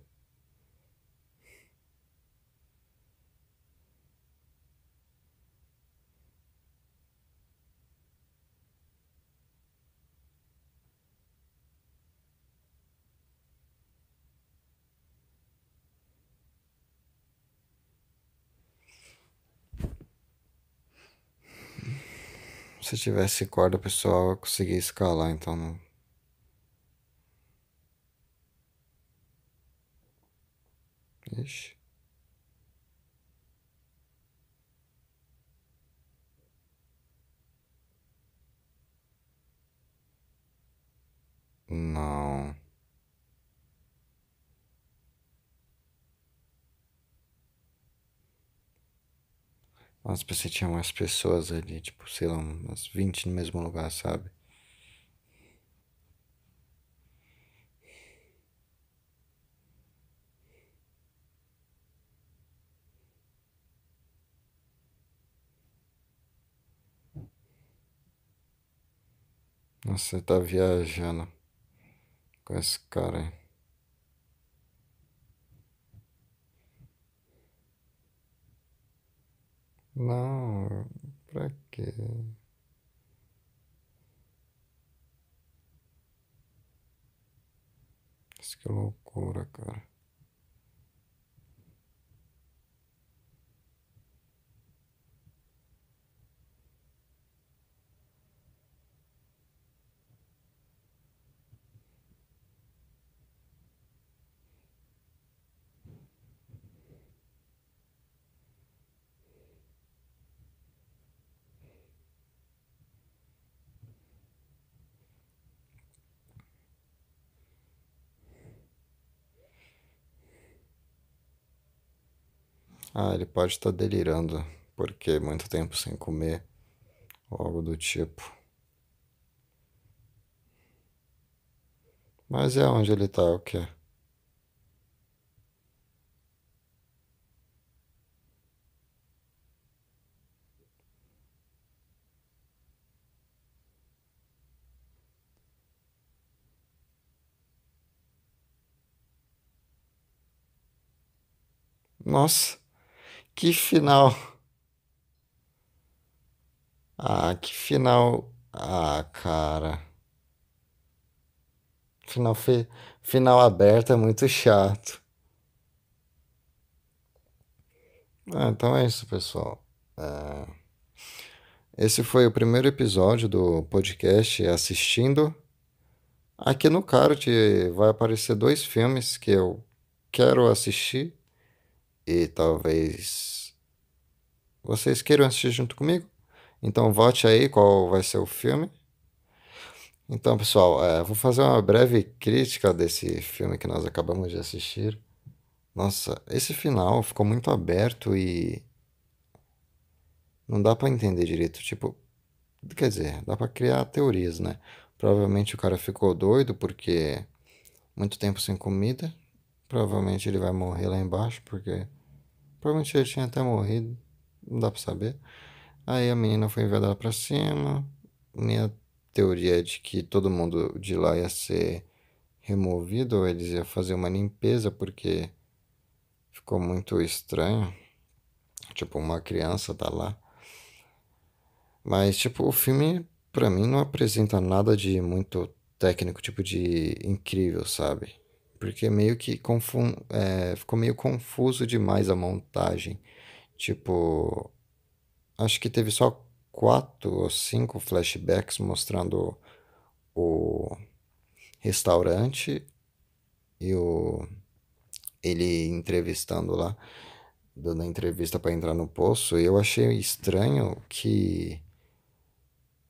Se tivesse corda, pessoal, eu conseguia escalar, então não. Ixi. Não. Mas você tinha umas pessoas ali, tipo, sei lá, umas 20 no mesmo lugar, sabe? Nossa, você tá viajando com esse cara aí. Não, pra quê? Isso que loucura, cara. Ah, ele pode estar delirando, porque muito tempo sem comer, ou algo do tipo. Mas é onde ele tá, o quê? Nossa, que final! Ah, que final! Ah, cara. Final, fe... final aberto é muito chato. Ah, então é isso, pessoal. É, Esse foi o primeiro episódio do podcast Assistindo. Aqui no card vai aparecer dois filmes que eu quero assistir e talvez vocês queiram assistir junto comigo. Então vote aí qual vai ser o filme. Então, pessoal, é, vou fazer uma breve crítica desse filme que nós acabamos de assistir. Nossa, esse final ficou muito aberto e não dá pra entender direito. Tipo, quer dizer, dá pra criar teorias, né? Provavelmente o cara ficou doido porque muito tempo sem comida. Provavelmente ele vai morrer lá embaixo porque provavelmente ele tinha até morrido, não dá pra saber. Aí a menina foi enviada pra cima. Minha teoria é de que todo mundo de lá ia ser removido, ou eles iam fazer uma limpeza porque ficou muito estranho. Tipo, uma criança tá lá. Mas, tipo, o filme, pra mim, não apresenta nada de muito técnico, tipo, de incrível, sabe? Porque meio que confun... é, ficou meio confuso demais a montagem. Tipo, acho que teve só quatro ou cinco flashbacks mostrando o restaurante e o ele entrevistando lá, dando a entrevista para entrar no poço. E eu achei estranho que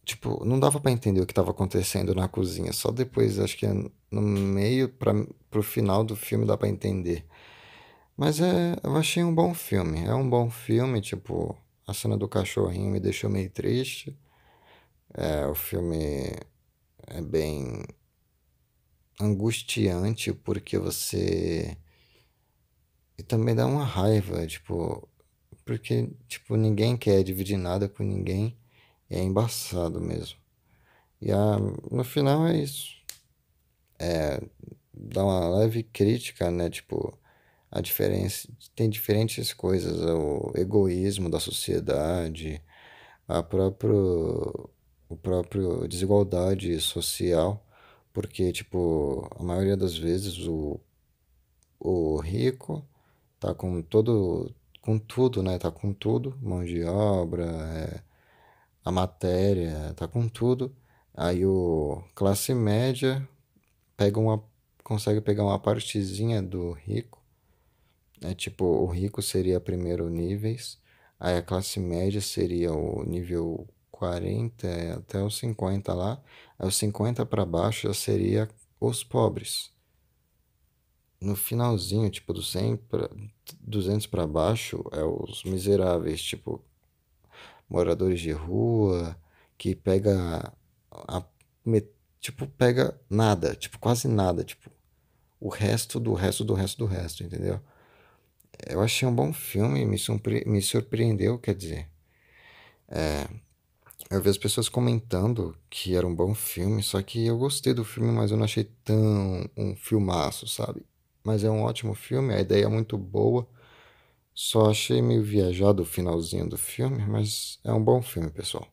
Tipo, não dava pra entender o que tava acontecendo na cozinha. Só depois, acho que no meio para pro final do filme dá pra entender. Mas é, eu achei um bom filme. É um bom filme, tipo, a cena do cachorrinho me deixou meio triste. É, o filme é bem angustiante porque você e também dá uma raiva, tipo, porque tipo ninguém quer dividir nada com ninguém. É embaçado mesmo. E a, no final é isso. É, dá uma leve crítica, né? Tipo, a diferença. Tem diferentes coisas. O egoísmo da sociedade, a próprio, o próprio desigualdade social. Porque, tipo, a maioria das vezes o, o rico tá com todo. Com tudo, né? Tá com tudo, mão de obra, é, a matéria, tá com tudo. Aí o classe média pega uma, consegue pegar uma partezinha do rico. É tipo, o rico seria primeiro níveis, aí a classe média seria o nível 40 até os 50 lá, aí os 50 para baixo já seria os pobres. No finalzinho, tipo, do 100 pra, 200 para baixo é os miseráveis, tipo, moradores de rua, que pega a, tipo, pega nada, tipo, quase nada, tipo, o resto do resto do resto do resto, entendeu? Eu achei um bom filme, me, surpre me surpreendeu, quer dizer. É, Eu vi as pessoas comentando que era um bom filme, só que eu gostei do filme, mas eu não achei tão um filmaço, sabe? Mas é um ótimo filme, a ideia é muito boa. Só achei meio viajado o finalzinho do filme, mas é um bom filme, pessoal.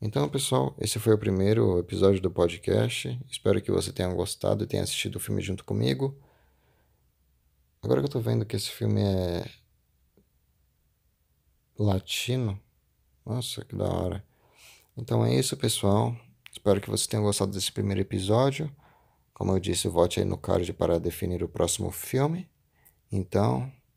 Então, pessoal, esse foi o primeiro episódio do podcast. Espero que você tenha gostado e tenha assistido o filme junto comigo. Agora que eu tô vendo que esse filme é latino, nossa, que da hora. Então é isso, pessoal. Espero que você tenha gostado desse primeiro episódio. Como eu disse, vote aí no card para definir o próximo filme. Então,